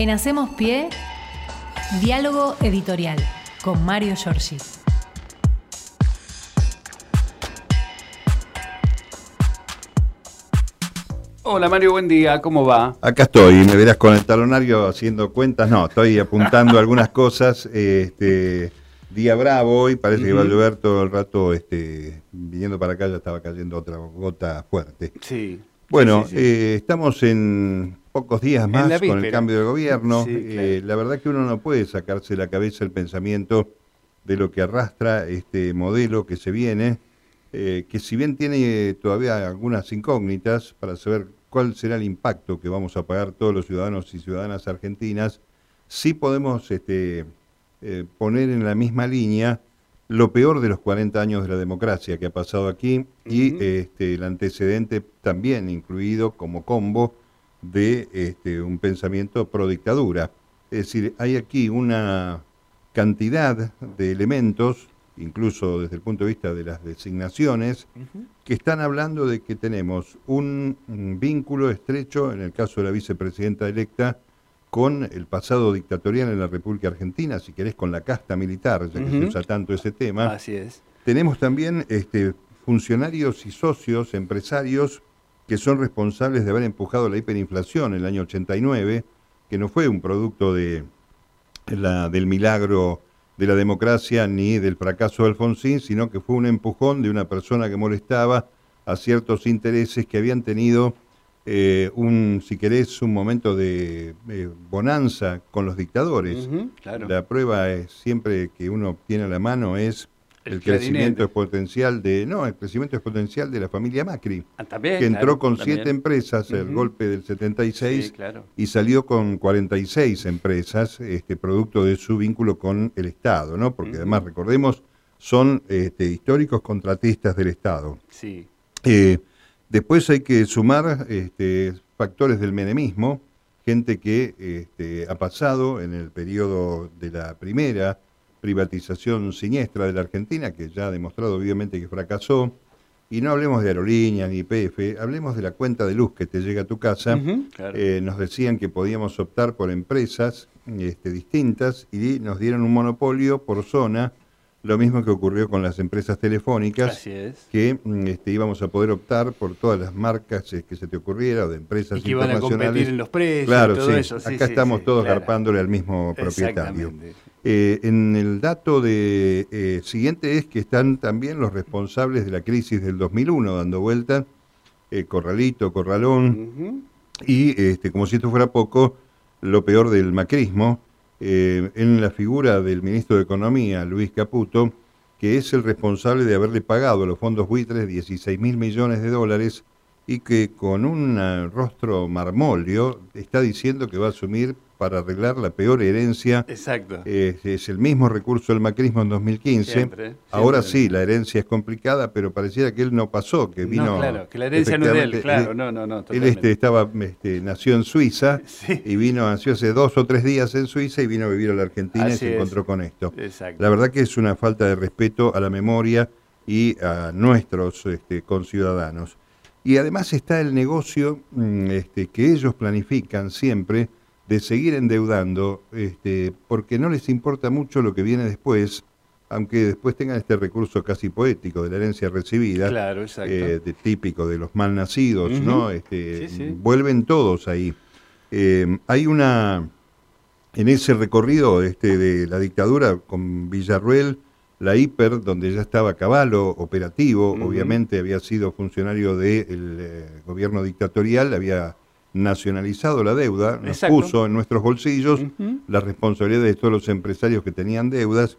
En Hacemos Pie, diálogo editorial con Mario Giorgi. Hola Mario, buen día, ¿cómo va? Acá estoy, me verás con el talonario haciendo cuentas. No, estoy apuntando algunas cosas. Este, día bravo hoy, parece que va a llover todo el rato. Este, viniendo para acá ya estaba cayendo otra gota fuerte. Sí. Bueno, sí, sí, sí. eh, estamos en pocos días más con el cambio de gobierno. Sí, Eh, la verdad que uno no puede sacarse de la cabeza el pensamiento de lo que arrastra este modelo que se viene, eh, que si bien tiene todavía algunas incógnitas para saber cuál será el impacto que vamos a pagar todos los ciudadanos y ciudadanas argentinas, sí podemos este, eh, poner en la misma línea lo peor de los 40 años de la democracia que ha pasado aquí y este, el antecedente también incluido como combo de este, un pensamiento pro dictadura. Es decir, hay aquí una cantidad de elementos, incluso desde el punto de vista de las designaciones, que están hablando de que tenemos un vínculo estrecho, en el caso de la vicepresidenta electa, con el pasado dictatorial en la República Argentina, si querés con la casta militar, ya que se usa tanto ese tema. Así es. Tenemos también este, funcionarios y socios, empresarios, que son responsables de haber empujado la hiperinflación en el año 89, que no fue un producto de la, del milagro de la democracia ni del fracaso de Alfonsín, sino que fue un empujón de una persona que molestaba a ciertos intereses que habían tenido eh, un, si querés, un momento de eh, bonanza con los dictadores. Claro. La prueba es siempre que uno tiene a la mano es El crecimiento exponencial de no el crecimiento exponencial de la familia Macri Ah, también, que entró claro, con también. siete empresas el golpe del 76 Sí, claro. y salió con 46 empresas este producto de su vínculo con el Estado no porque además recordemos son este, históricos contratistas del Estado Sí. eh, después hay que sumar este, factores del menemismo, gente que este, ha pasado en el periodo de la primera privatización siniestra de la Argentina, que ya ha demostrado obviamente que fracasó, y no hablemos de aerolíneas ni IPF, hablemos de la cuenta de luz que te llega a tu casa. Claro. Eh, nos decían que podíamos optar por empresas este, distintas y nos dieron un monopolio por zona, lo mismo que ocurrió con las empresas telefónicas Así es. que mm, este, íbamos a poder optar por todas las marcas eh, que se te ocurriera o de empresas Y que iban a competir en los precios claro, y todo sí. eso. Sí, Acá sí, estamos todos claro. garpándole al mismo propietario. Eh, en el dato de, eh, siguiente es que están también los responsables de la crisis del 2001 dando vuelta, eh, Corralito, Corralón, y este, como si esto fuera poco, lo peor del macrismo, eh, en la figura del ministro de Economía, Luis Caputo, que es el responsable de haberle pagado a los fondos buitres 16 mil millones de dólares y que con un rostro marmolio está diciendo que va a asumir para arreglar la peor herencia. Exacto. Es el mismo recurso del macrismo en 2015. Siempre, Ahora sí, la herencia es complicada, pero pareciera que él no pasó, que vino... no, claro, que la herencia no es de él, claro, no, no, no, él este, estaba, este, nació en Suiza Sí. y vino, nació hace dos o tres días en Suiza y vino a vivir a la Argentina y se es. encontró con esto. Exacto. La verdad que es una falta de respeto a la memoria y a nuestros este, conciudadanos. Y además está el negocio mm, este, que ellos planifican siempre de seguir endeudando, este, porque no les importa mucho lo que viene después, aunque después tengan este recurso casi poético de la herencia recibida, Claro, exacto. eh, de típico de los mal nacidos, Ujú. ¿no? Este, Sí, sí. Vuelven todos ahí. Eh, hay una, en ese recorrido este, de la dictadura con Villarruel, la hiper, donde ya estaba Caballo operativo, obviamente había sido funcionario del eh, gobierno dictatorial, había nacionalizado la deuda, nos Exacto. puso en nuestros bolsillos la responsabilidad de todos los empresarios que tenían deudas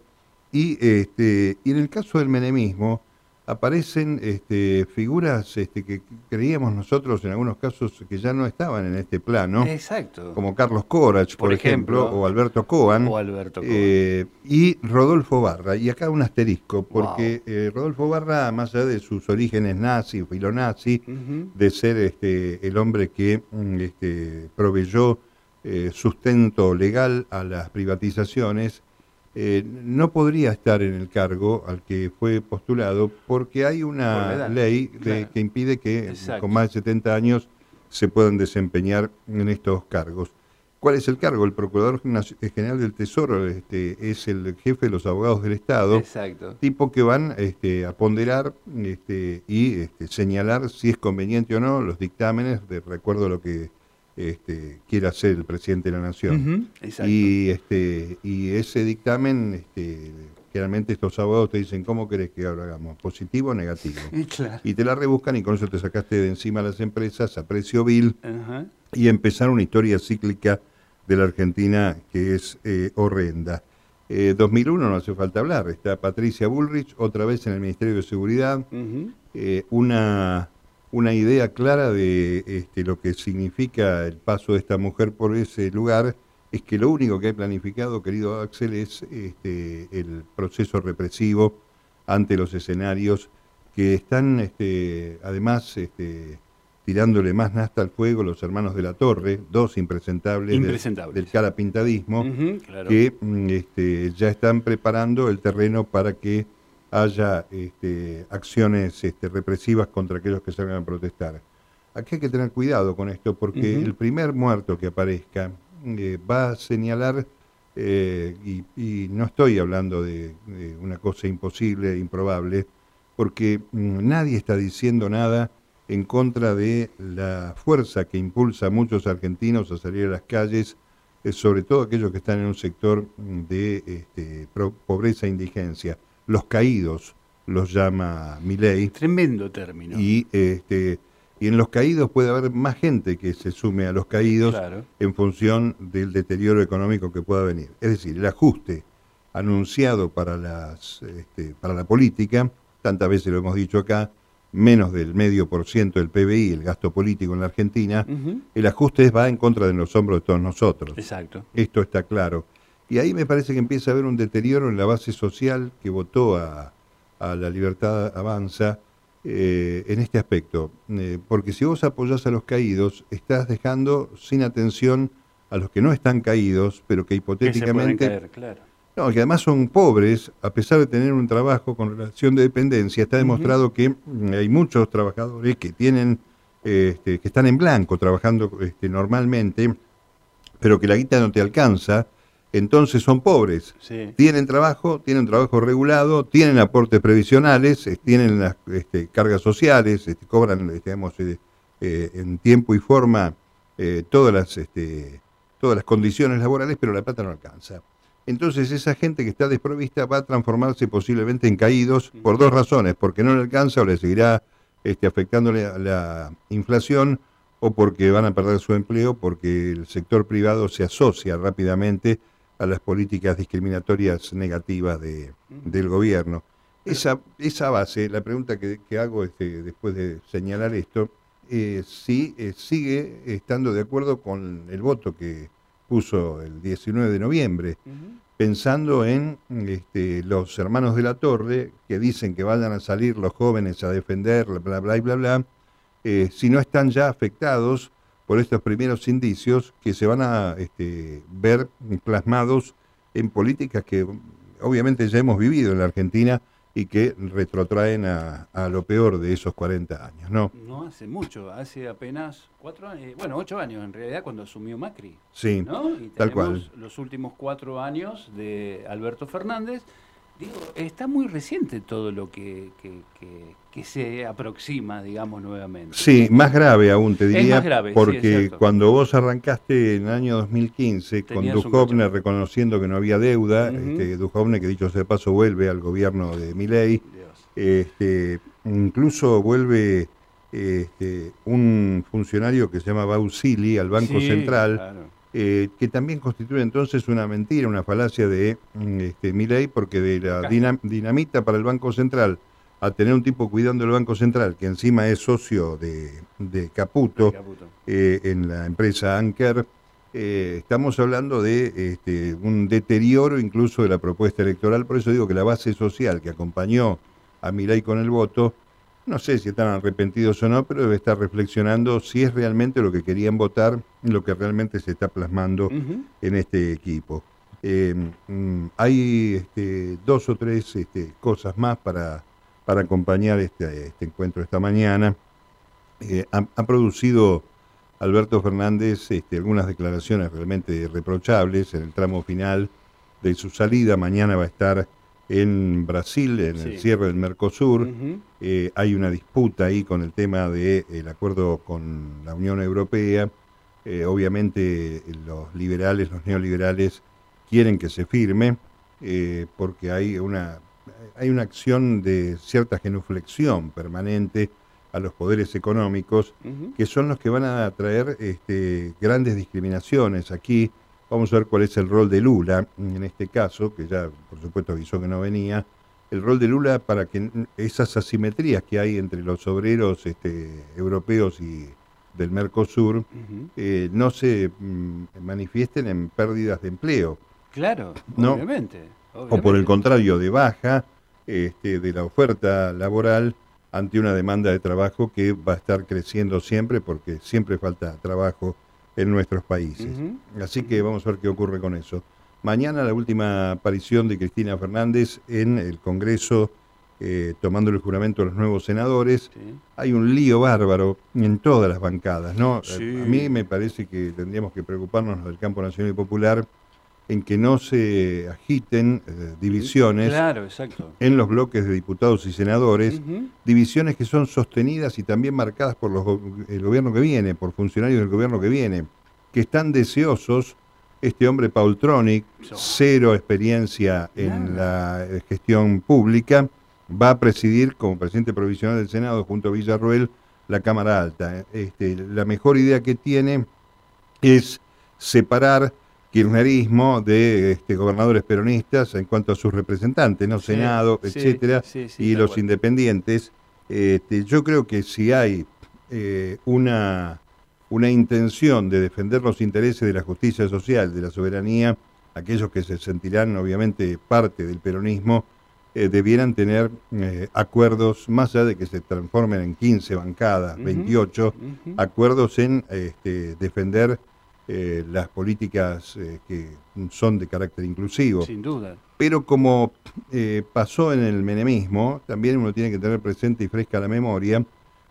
y este y en el caso del menemismo aparecen este, figuras este, que creíamos nosotros en algunos casos que ya no estaban en este plano, Exacto. como Carlos Corach, por, Por ejemplo, ejemplo. o Alberto Coan, O Alberto Coan. eh, y Rodolfo Barra. Y acá un asterisco, porque eh, Rodolfo Barra, más allá de sus orígenes nazi, filonazi, Ujú. de ser este, el hombre que mm, este, proveyó eh, sustento legal a las privatizaciones, eh, no podría estar en el cargo al que fue postulado porque hay Por una edad, ley de- claro. que impide que Exacto. con más de 70 años se puedan desempeñar en estos cargos. ¿Cuál es el cargo? El Procurador General del Tesoro este, es el jefe de los abogados del Estado. Exacto. Tipo que van este, a ponderar este, y este, señalar si es conveniente o no los dictámenes, de recuerdo a lo que este, quiere hacer el presidente de la Nación. Y, este, y ese dictamen, este, generalmente estos abogados te dicen, ¿cómo querés que lo hagamos? ¿Positivo o negativo? Y claro. Y te la rebuscan y con eso te sacaste de encima a las empresas a precio vil y empezar una historia cíclica de la Argentina que es eh, horrenda. Eh, 2001 no hace falta hablar, está Patricia Bullrich otra vez en el Ministerio de Seguridad, eh, una, una idea clara de este, lo que significa el paso de esta mujer por ese lugar, es que lo único que hay planificado, querido Axel, es este, el proceso represivo ante los escenarios que están este, además este, tirándole más nasta al fuego los hermanos de la Torre, dos impresentables, del- Impresentables. del carapintadismo claro. que mm, este, ya están preparando el terreno para que haya este, acciones este, represivas contra aquellos que salgan a protestar. Aquí hay que tener cuidado con esto porque el primer muerto que aparezca eh, va a señalar, eh, y, y no estoy hablando de, de una cosa imposible, improbable, porque mm, nadie está diciendo nada en contra de la fuerza que impulsa a muchos argentinos a salir a las calles, eh, sobre todo aquellos que están en un sector de este, pobreza e indigencia. Los caídos los llama Milei. Tremendo término. Y, este, y en los caídos puede haber más gente que se sume a los caídos Claro. en función del deterioro económico que pueda venir. Es decir, el ajuste anunciado para, las, este, para la política, tantas veces lo hemos dicho acá, menos del medio por ciento del PBI, el gasto político en la Argentina, el ajuste va en contra de los hombros de todos nosotros. Exacto. Esto está claro. Y ahí me parece que empieza a haber un deterioro en la base social que votó a, a la libertad avanza eh, en este aspecto. Eh, porque si vos apoyás a los caídos, estás dejando sin atención a los que no están caídos, pero que Que se pueden hipotéticamente... caer, claro. No, que además son pobres, a pesar de tener un trabajo con relación de dependencia, está demostrado que mm, hay muchos trabajadores que tienen, este, que están en blanco trabajando este, normalmente, pero que la guita no te alcanza, entonces son pobres. Sí. Tienen trabajo, tienen trabajo regulado, tienen aportes previsionales, tienen las este, cargas sociales, este, cobran digamos, eh, eh, en tiempo y forma eh, todas, las, este, todas las condiciones laborales, pero la plata no alcanza. Entonces esa gente que está desprovista va a transformarse posiblemente en caídos por dos razones, porque no le alcanza o le seguirá este, afectándole a la inflación o porque van a perder su empleo porque el sector privado se asocia rápidamente a las políticas discriminatorias negativas de, del gobierno. Esa, esa base, la pregunta que, que hago este, después de señalar esto, eh, si eh, sigue estando de acuerdo con el voto que puso el 19 de noviembre, pensando en este, los hermanos de la torre que dicen que vayan a salir los jóvenes a defender, bla, bla, bla, y bla, bla, eh, si no están ya afectados por estos primeros indicios que se van a este, ver plasmados en políticas que obviamente ya hemos vivido en la Argentina y que retrotraen a, a lo peor de esos 40 años, ¿no? No hace mucho, hace apenas cuatro años, bueno, ocho años en realidad cuando asumió Macri. Sí, ¿no? Y tal cual. los últimos cuatro años de Alberto Fernández. Digo, está muy reciente todo lo que, que, que- que se aproxima, digamos, nuevamente. Sí, más grave aún te Es diría, más grave, sí, es porque cuando vos arrancaste en el año 2015 con Tenías un Duhovne reconociendo que no había deuda, Ujú. este, Duhovne que dicho sea de paso vuelve al gobierno de Dios. este, incluso vuelve este, un funcionario que se llama Bausili al Banco Sí, Central, claro. Eh, que también constituye entonces una mentira, una falacia de mm, este, Milei, porque de la dinam- dinamita para el Banco Central a tener un tipo cuidando el Banco Central, que encima es socio de, de Caputo Caputo. eh, en la empresa Anker, eh, estamos hablando de este, un deterioro incluso de la propuesta electoral, por eso digo que la base social que acompañó a Milei con el voto, no sé si están arrepentidos o no, pero debe estar reflexionando si es realmente lo que querían votar, lo que realmente se está plasmando en este equipo. Eh, mm, hay este, dos o tres este, cosas más para, para acompañar este, este encuentro esta mañana. Eh, ha, ha producido Alberto Fernández este, algunas declaraciones realmente reprochables en el tramo final de su salida. Mañana va a estar en Brasil, en el cierre del Mercosur. Eh, hay una disputa ahí con el tema del acuerdo con la Unión Europea. Eh, obviamente los liberales, los neoliberales, quieren que se firme eh, porque hay una, hay una acción de cierta genuflexión permanente a los poderes económicos, que son los que van a traer este, grandes discriminaciones. Aquí vamos a ver cuál es el rol de Lula, en este caso, que ya por supuesto avisó que no venía, el rol de Lula para que esas asimetrías que hay entre los obreros este, europeos y del Mercosur eh, no se mm, manifiesten en pérdidas de empleo. Claro, obviamente, O por el contrario, de baja este, de la oferta laboral ante una demanda de trabajo que va a estar creciendo siempre porque siempre falta trabajo en nuestros países. Así que vamos a ver qué ocurre con eso. Mañana la última aparición de Cristina Fernández en el Congreso eh, tomando el juramento a los nuevos senadores. Hay un lío bárbaro en todas las bancadas, ¿no? A mí me parece que tendríamos que preocuparnos del campo nacional y popular en que no se agiten eh, divisiones en los bloques de diputados y senadores, divisiones que son sostenidas y también marcadas por los, el gobierno que viene, por funcionarios del gobierno que viene, que están deseosos, este hombre Paul Tronic, cero experiencia en la eh, gestión pública, va a presidir como presidente provisional del Senado junto a Villarroel la Cámara Alta. Este, la mejor idea que tiene es separar kirchnerismo de este, gobernadores peronistas en cuanto a sus representantes, ¿no? Senado, etcétera, y los independientes. Este, yo creo que si hay eh, una, una intención de defender los intereses de la justicia social, de la soberanía, aquellos que se sentirán obviamente parte del peronismo, eh, debieran tener eh, acuerdos, más allá de que se transformen en 15 bancadas, 28, acuerdos en este, defender eh, las políticas eh, que son de carácter inclusivo. Sin duda. Pero como eh, pasó en el menemismo, también uno tiene que tener presente y fresca la memoria,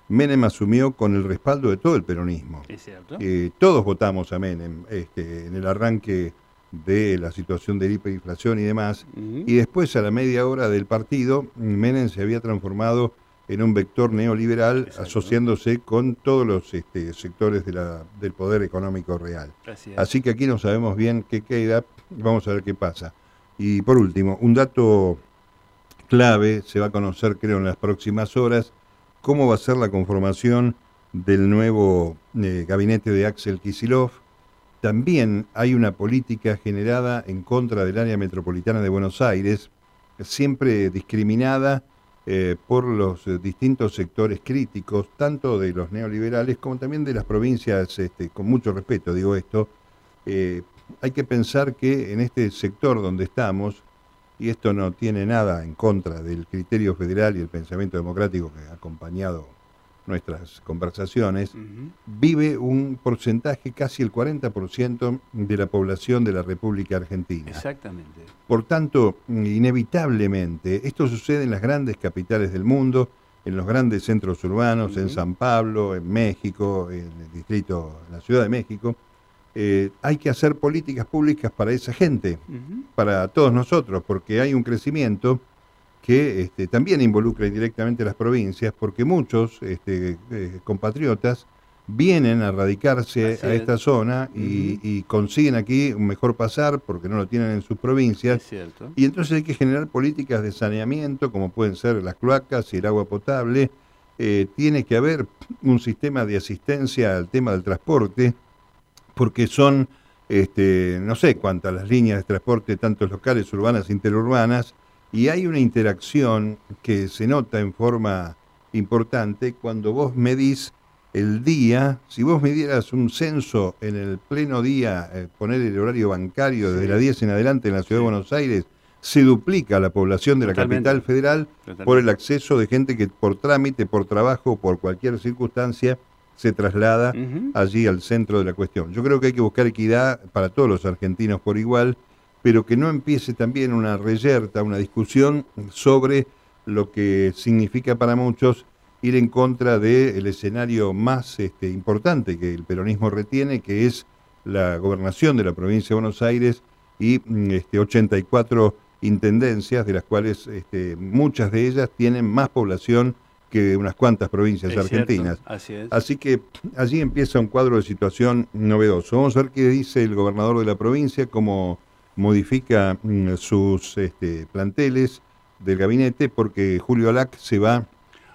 Menem asumió con el respaldo de todo el peronismo. Es cierto. todos votamos a Menem este, en el arranque de la situación de hiperinflación y demás, y después a la media hora del partido, Menem se había transformado en un vector neoliberal asociándose con todos los este, sectores de la, del poder económico real. Así, que aquí no sabemos bien qué queda, vamos a ver qué pasa. Y por último, un dato clave, se va a conocer creo en las próximas horas, cómo va a ser la conformación del nuevo eh, gabinete de Axel Kisilov. También hay una política generada en contra del área metropolitana de Buenos Aires, siempre discriminada eh, por los eh, distintos sectores críticos, tanto de los neoliberales como también de las provincias, este, con mucho respeto digo esto, eh, hay que pensar que en este sector donde estamos, y esto no tiene nada en contra del criterio federal y el pensamiento democrático que ha acompañado nuestras conversaciones, vive un porcentaje, casi el 40% de la población de la República Argentina. Exactamente. Por tanto, inevitablemente, esto sucede en las grandes capitales del mundo, en los grandes centros urbanos, en San Pablo, en México, en el distrito, en la Ciudad de México. Eh, hay que hacer políticas públicas para esa gente, para todos nosotros, porque hay un crecimiento que este, también involucra indirectamente a las provincias, porque muchos este, eh, compatriotas vienen a radicarse a esta zona y, consiguen aquí un mejor pasar porque no lo tienen en sus provincias. Y entonces hay que generar políticas de saneamiento, como pueden ser las cloacas y el agua potable. Eh, tiene que haber un sistema de asistencia al tema del transporte, porque son, este, no sé cuántas las líneas de transporte, tanto locales, urbanas, interurbanas, y hay una interacción que se nota en forma importante cuando vos medís el día, si vos midieras un censo en el pleno día, eh, poner el horario bancario desde las 10 en adelante en la Ciudad de Buenos Aires, se duplica la población de la capital federal por el acceso de gente que por trámite, por trabajo, por cualquier circunstancia, se traslada allí al centro de la cuestión. Yo creo que hay que buscar equidad para todos los argentinos por igual pero que no empiece también una reyerta, una discusión sobre lo que significa para muchos ir en contra del escenario más este, importante que el peronismo retiene, que es la gobernación de la provincia de Buenos Aires y mm, este, 84 intendencias, de las cuales este, muchas de ellas tienen más población que unas cuantas provincias argentinas. así, es. así que allí empieza un cuadro de situación novedoso. Vamos a ver qué dice el gobernador de la provincia, cómo modifica mm, sus este, planteles del gabinete, porque Julio Alac se va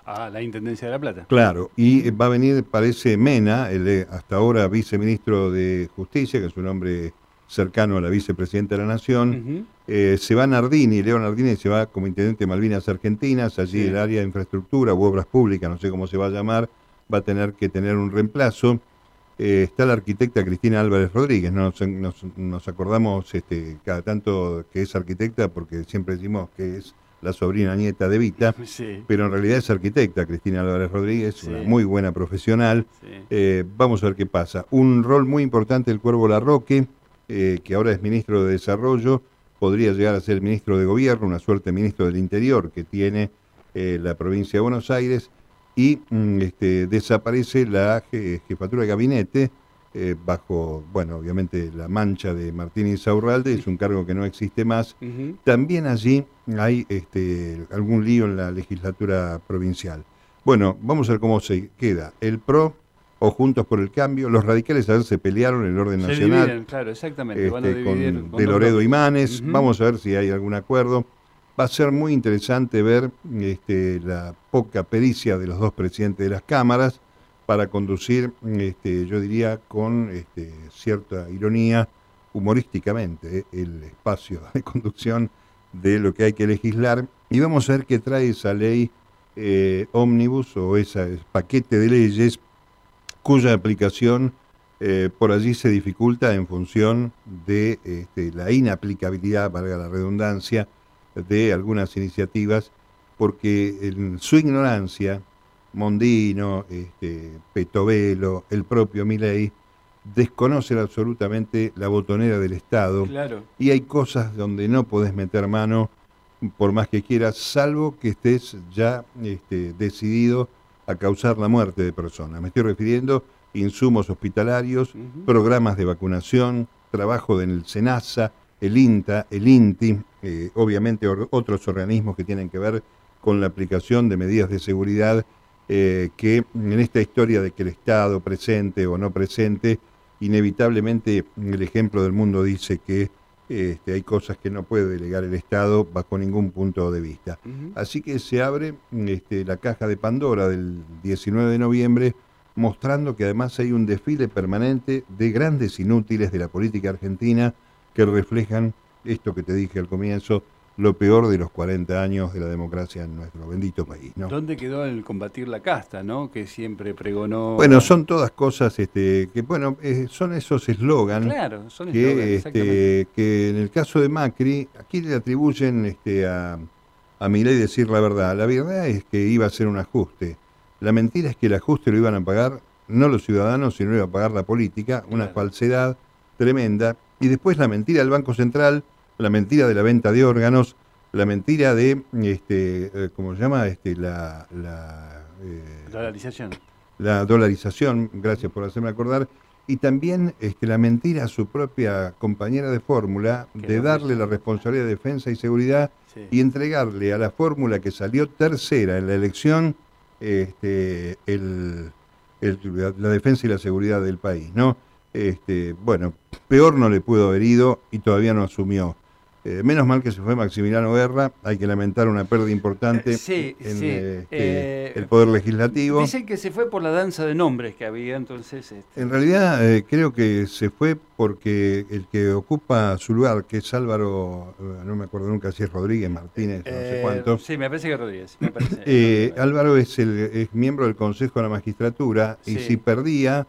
a la Intendencia de La Plata. Claro, y va a venir, parece, Mena, el hasta ahora viceministro de Justicia, que es un hombre cercano a la vicepresidenta de la Nación. Eh, se va Nardini, Leo Nardini se va como intendente de Malvinas Argentinas, allí el área de infraestructura u obras públicas, no sé cómo se va a llamar, va a tener que tener un reemplazo. Eh, está la arquitecta Cristina Álvarez Rodríguez, nos, nos, acordamos este, cada tanto que es arquitecta porque siempre decimos que es la sobrina nieta de Vita, pero en realidad es arquitecta Cristina Álvarez Rodríguez, una muy buena profesional. Eh, vamos a ver qué pasa. Un rol muy importante del Cuervo Larroque, eh, que ahora es ministro de Desarrollo, podría llegar a ser ministro de Gobierno, una suerte ministro del Interior que tiene la provincia de Buenos Aires, y mm, este, desaparece la jefatura de gabinete eh, bajo, bueno, obviamente la mancha de Martínez Aurralde, es un cargo que no existe más. También allí hay este, algún lío en la legislatura provincial. Bueno, vamos a ver cómo se queda. El PRO o Juntos por el Cambio. Los radicales a ver se pelearon en el orden nacional. claro, exactamente. Este, con, de Loredo y Manes. Vamos a ver si hay algún acuerdo. Va a ser muy interesante ver este, la poca pericia de los dos presidentes de las cámaras para conducir, este, yo diría, con este, cierta ironía, humorísticamente, eh, el espacio de conducción de lo que hay que legislar. Y vamos a ver qué trae esa ley eh, ómnibus o ese paquete de leyes cuya aplicación eh, por allí se dificulta en función de la inaplicabilidad, valga la redundancia, de algunas iniciativas, porque en su ignorancia, Mondino, este, Petovelo, el propio Milei, desconocen absolutamente la botonera del Estado. Y hay cosas donde no podés meter mano por más que quieras, salvo que estés ya este, decidido a causar la muerte de personas. Me estoy refiriendo a insumos hospitalarios, programas de vacunación, trabajo en el SENASA, el INTA, el INTI, eh, obviamente otros organismos que tienen que ver con la aplicación de medidas de seguridad eh, que en esta historia de que el Estado presente o no presente, inevitablemente el ejemplo del mundo dice que este, hay cosas que no puede delegar el Estado bajo ningún punto de vista. Así que se abre este, la caja de Pandora del 19 de noviembre, mostrando que además hay un desfile permanente de grandes inútiles de la política argentina que reflejan esto que te dije al comienzo, lo peor de los 40 años de la democracia en nuestro bendito país. ¿no? ¿Dónde quedó el combatir la casta, no? que siempre pregonó? Bueno, son todas cosas este, que, bueno, eh, son esos eslogans claro, son que, este, que en el caso de Macri, aquí le atribuyen este, a, a Milei decir la verdad. La verdad es que iba a ser un ajuste. La mentira es que el ajuste lo iban a pagar no los ciudadanos, sino lo iba a pagar la política, una falsedad tremenda. Y después la mentira del Banco Central la mentira de la venta de órganos, la mentira de, este, eh, ¿cómo se llama? Este, la, la eh, dolarización. La dolarización, gracias por hacerme acordar. Y también este, la mentira a su propia compañera de fórmula de darle la responsabilidad de defensa y seguridad y entregarle a la fórmula que salió tercera en la elección este, el, la defensa y la seguridad del país, ¿no? Este, bueno, peor no le pudo haber ido y todavía no asumió. Eh, menos mal que se fue Maximiliano Guerra, hay que lamentar una pérdida importante en este, eh, el Poder Legislativo. Dicen que se fue por la danza de nombres que había, entonces... Este... En realidad eh, creo que se fue porque el que ocupa su lugar, que es Álvaro, no me acuerdo nunca si es Rodríguez, Martínez, no sé cuánto. Sí, me parece que Rodríguez. Álvaro es, el, miembro del Consejo de la Magistratura y si perdía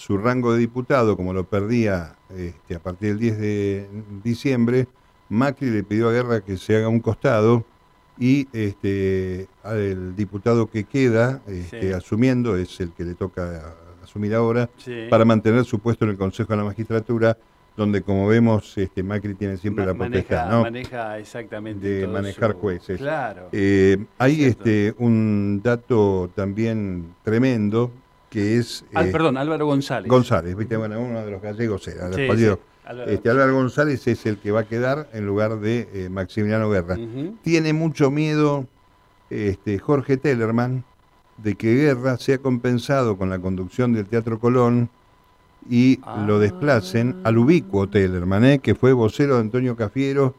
su rango de diputado, como lo perdía este, a partir del 10 de diciembre, Macri le pidió a Guerra que se haga un costado y este, el diputado que queda este, asumiendo es el que le toca asumir ahora para mantener su puesto en el Consejo de la Magistratura donde como vemos este, Macri tiene siempre la potestad maneja, maneja exactamente de manejar jueces. Claro. Eh, hay este, un dato también tremendo que es... Ah, perdón, Álvaro González. González, ¿viste? bueno, uno de los gallegos era, sí, Álvaro. Este, Álvaro González es el que va a quedar en lugar de eh, Maximiliano Guerra. Tiene mucho miedo este, Jorge Tellerman de que Guerra sea compensado con la conducción del Teatro Colón y lo desplacen al ubicuo Tellerman, ¿eh? que fue vocero de Antonio Cafiero,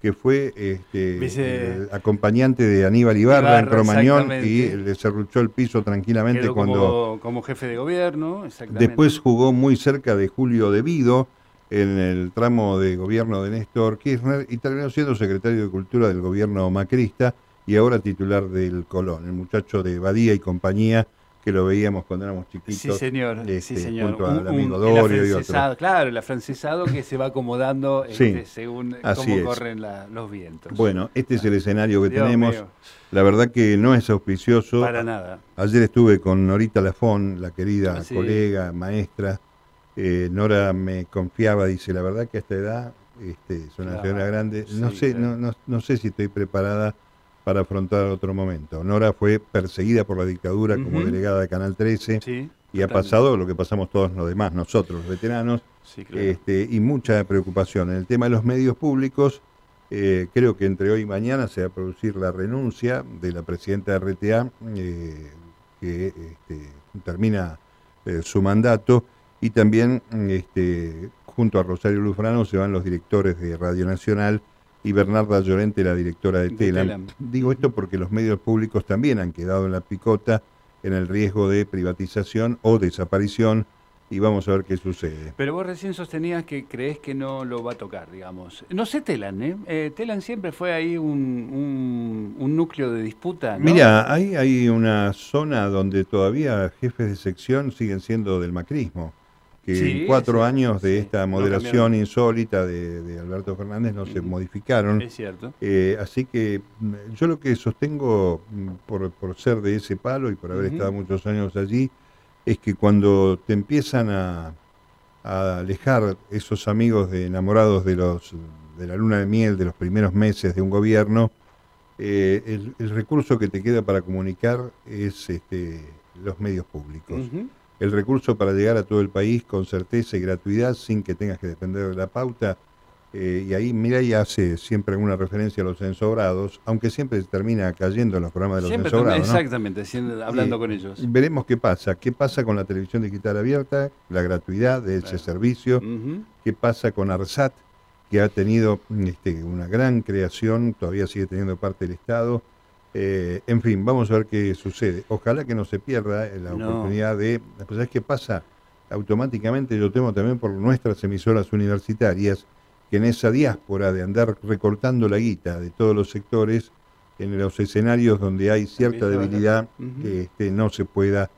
que fue este, acompañante de Aníbal Ibarra, en Cromañón y le cerruchó el piso tranquilamente cuando... Como, jefe de gobierno, Después jugó muy cerca de Julio Devido en el tramo de gobierno de Néstor Kirchner y terminó siendo secretario de Cultura del gobierno macrista y ahora titular del Colón, el muchacho de Badía y compañía que lo veíamos cuando éramos chiquitos. Sí, señor. sí, este, señor. Junto al amigo Dorio y otro. Claro, el afrancesado que se va acomodando este, según cómo corren los vientos. Bueno, este es el escenario que tenemos. La verdad que no es auspicioso. Para nada. Ayer estuve con Norita Lafón, la querida colega, maestra. Eh, Nora me confiaba, dice, la verdad que a esta edad, este, es una señora grande, no sé, no, no, no sé si estoy preparada para afrontar otro momento. Nora fue perseguida por la dictadura como delegada de Canal 13 y ha pasado lo que pasamos todos los demás, nosotros, los veteranos, este, y mucha preocupación. En el tema de los medios públicos, eh, creo que entre hoy y mañana se va a producir la renuncia de la presidenta de RTA, eh, que este, termina eh, su mandato, y también este, junto a Rosario Lufrano se van los directores de Radio Nacional y Bernarda Llorente, la directora de, Telam. Digo esto porque los medios públicos también han quedado en la picota en el riesgo de privatización o desaparición y vamos a ver qué sucede. Pero vos recién sostenías que crees que no lo va a tocar, digamos. No sé Telan, ¿eh? eh Telan siempre fue ahí un, un, núcleo de disputa. ¿no? Mira, hay, hay una zona donde todavía jefes de sección siguen siendo del macrismo que en cuatro años de esta moderación insólita de, Alberto Fernández no se modificaron. Es cierto. Eh, así que mm, yo lo que sostengo mm, por, ser de ese palo y por haber estado muchos años allí, es que cuando te empiezan a, alejar esos amigos de enamorados de los de la luna de miel de los primeros meses de un gobierno, eh, el, recurso que te queda para comunicar es este, los medios públicos el recurso para llegar a todo el país con certeza y gratuidad sin que tengas que depender de la pauta. Eh, y ahí mira y hace siempre alguna referencia a los ensobrados, aunque siempre termina cayendo en los programas de los ensobrados. Exactamente, hablando con ellos. Veremos qué pasa. ¿Qué pasa con la televisión digital abierta, la gratuidad de ese servicio? ¿Qué pasa con ARSAT, que ha tenido este, una gran creación, todavía sigue teniendo parte del Estado? Eh, en fin, vamos a ver qué sucede. Ojalá que no se pierda la oportunidad de... ¿Sabes qué pasa? Automáticamente yo temo también por nuestras emisoras universitarias que en esa diáspora de andar recortando la guita de todos los sectores, en los escenarios donde hay cierta debilidad, que este, no se pueda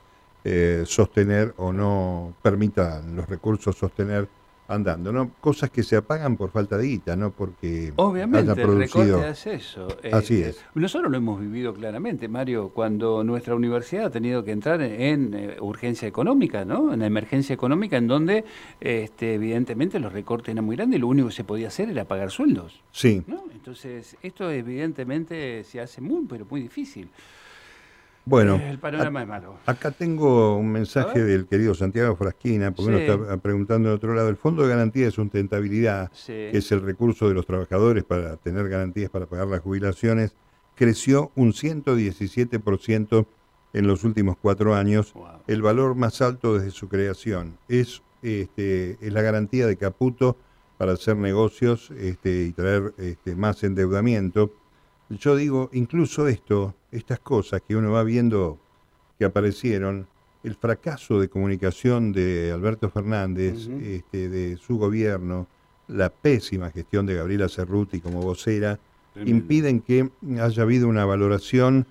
eh, sostener o no permitan los recursos sostener andando, ¿no? Cosas que se apagan por falta de guita, no porque Obviamente, haya producido... el recorte hace eso. Así eh, es. Nosotros lo hemos vivido claramente, Mario, cuando nuestra universidad ha tenido que entrar en, eh, urgencia económica, ¿no? En la emergencia económica, en donde este, evidentemente los recortes eran muy grandes y lo único que se podía hacer era pagar sueldos. Sí. Entonces, esto evidentemente se hace muy, pero muy difícil. Bueno, el panorama es malo. Acá tengo un mensaje del querido Santiago Frasquina, porque uno está preguntando de otro lado. El Fondo de Garantía de Sustentabilidad, que es el recurso de los trabajadores para tener garantías para pagar las jubilaciones, creció un 117% en los últimos cuatro años, el valor más alto desde su creación. Es, este, es la garantía de Caputo para hacer negocios este, y traer este, más endeudamiento yo digo, incluso esto, estas cosas que uno va viendo que aparecieron, el fracaso de comunicación de Alberto Fernández, este, de su gobierno, la pésima gestión de Gabriela Cerruti como vocera, impiden que haya habido una valoración,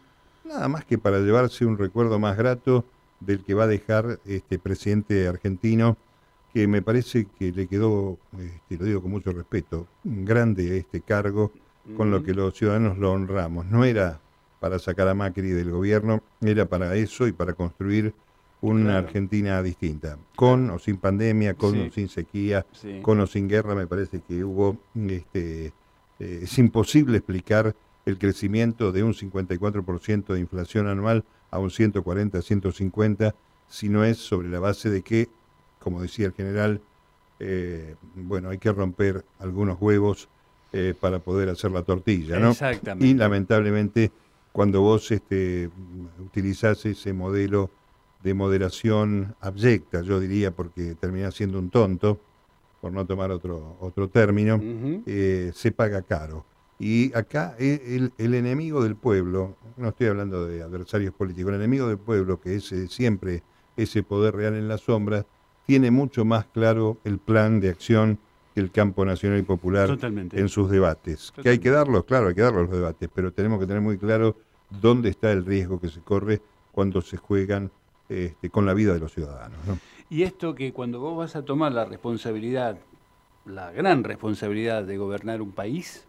nada más que para llevarse un recuerdo más grato del que va a dejar este presidente argentino, que me parece que le quedó, este, lo digo con mucho respeto, grande este cargo con lo que los ciudadanos lo honramos. No era para sacar a Macri del gobierno, era para eso y para construir una Argentina distinta, con o sin pandemia, con o sin sequía, con o sin guerra, me parece que hubo, este, eh, es imposible explicar el crecimiento de un 54% de inflación anual a un 140, 150, si no es sobre la base de que, como decía el general, eh, bueno, hay que romper algunos huevos eh, para poder hacer la tortilla, ¿no? Exactamente. Y lamentablemente, cuando vos este, utilizás ese modelo de moderación abyecta, yo diría, porque termina siendo un tonto, por no tomar otro, otro término, eh, se paga caro. Y acá el, enemigo del pueblo, no estoy hablando de adversarios políticos, el enemigo del pueblo, que es siempre ese poder real en la sombra, tiene mucho más claro el plan de acción que el campo nacional y popular en sus debates. Que hay que darlos, claro, hay que darlos los debates, pero tenemos que tener muy claro dónde está el riesgo que se corre cuando se juegan este, con la vida de los ciudadanos. Y esto que cuando vos vas a tomar la responsabilidad, la gran responsabilidad de gobernar un país,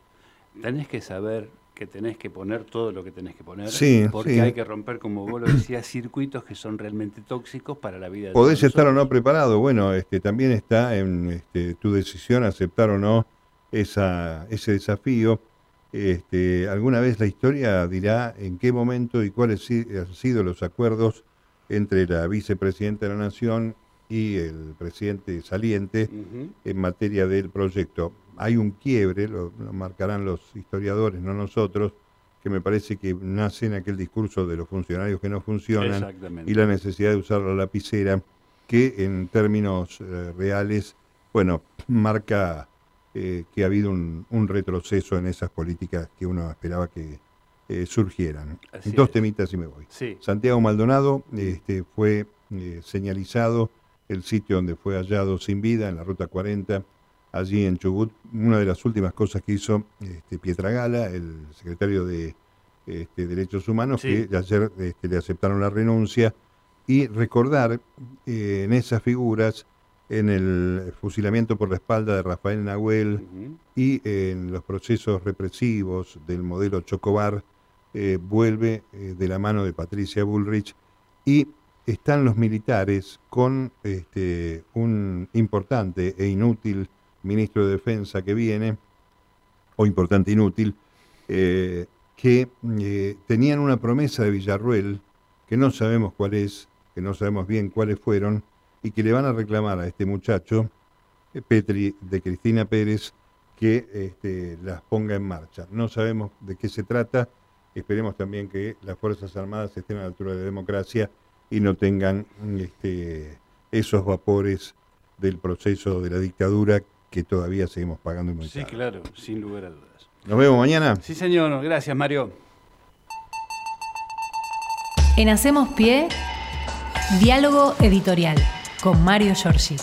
tenés que saber que tenés que poner todo lo que tenés que poner, porque hay que romper, como vos lo decías, circuitos que son realmente tóxicos para la vida. Podés estar o no preparado, bueno, este, también está en este, tu decisión aceptar o no esa, ese desafío. Este, alguna vez la historia dirá en qué momento y cuáles han sido los acuerdos entre la vicepresidenta de la Nación y el presidente saliente en materia del proyecto. Hay un quiebre, lo, marcarán los historiadores, no nosotros, que me parece que nace en aquel discurso de los funcionarios que no funcionan y la necesidad de usar la lapicera, que en términos eh, reales, bueno, marca eh, que ha habido un, retroceso en esas políticas que uno esperaba que eh, surgieran. Dos temitas y me voy. Santiago Maldonado este, fue señalizado el sitio donde fue hallado sin vida, en la Ruta 40, allí en Chubut. Una de las últimas cosas que hizo este, Pietragala, el secretario de este, Derechos Humanos, que ayer este, le aceptaron la renuncia, y recordar eh, en esas figuras, en el fusilamiento por la espalda de Rafael Nahuel y en los procesos represivos del modelo Chocobar, eh, vuelve eh, de la mano de Patricia Bullrich y están los militares con este, un importante e inútil ministro de Defensa que viene, o importante inútil, eh, que eh, tenían una promesa de Villarruel, que no sabemos cuál es, que no sabemos bien cuáles fueron, y que le van a reclamar a este muchacho, eh, Petri, de Cristina Pérez, que este, las ponga en marcha. No sabemos de qué se trata, esperemos también que las Fuerzas Armadas estén a la altura de la democracia y no tengan este, esos vapores del proceso de la dictadura que todavía seguimos pagando muy Sí, claro, sin lugar a dudas. Nos vemos mañana. Sí, señor. Gracias, Mario. En Hacemos Pie, diálogo editorial con Mario Giorgi.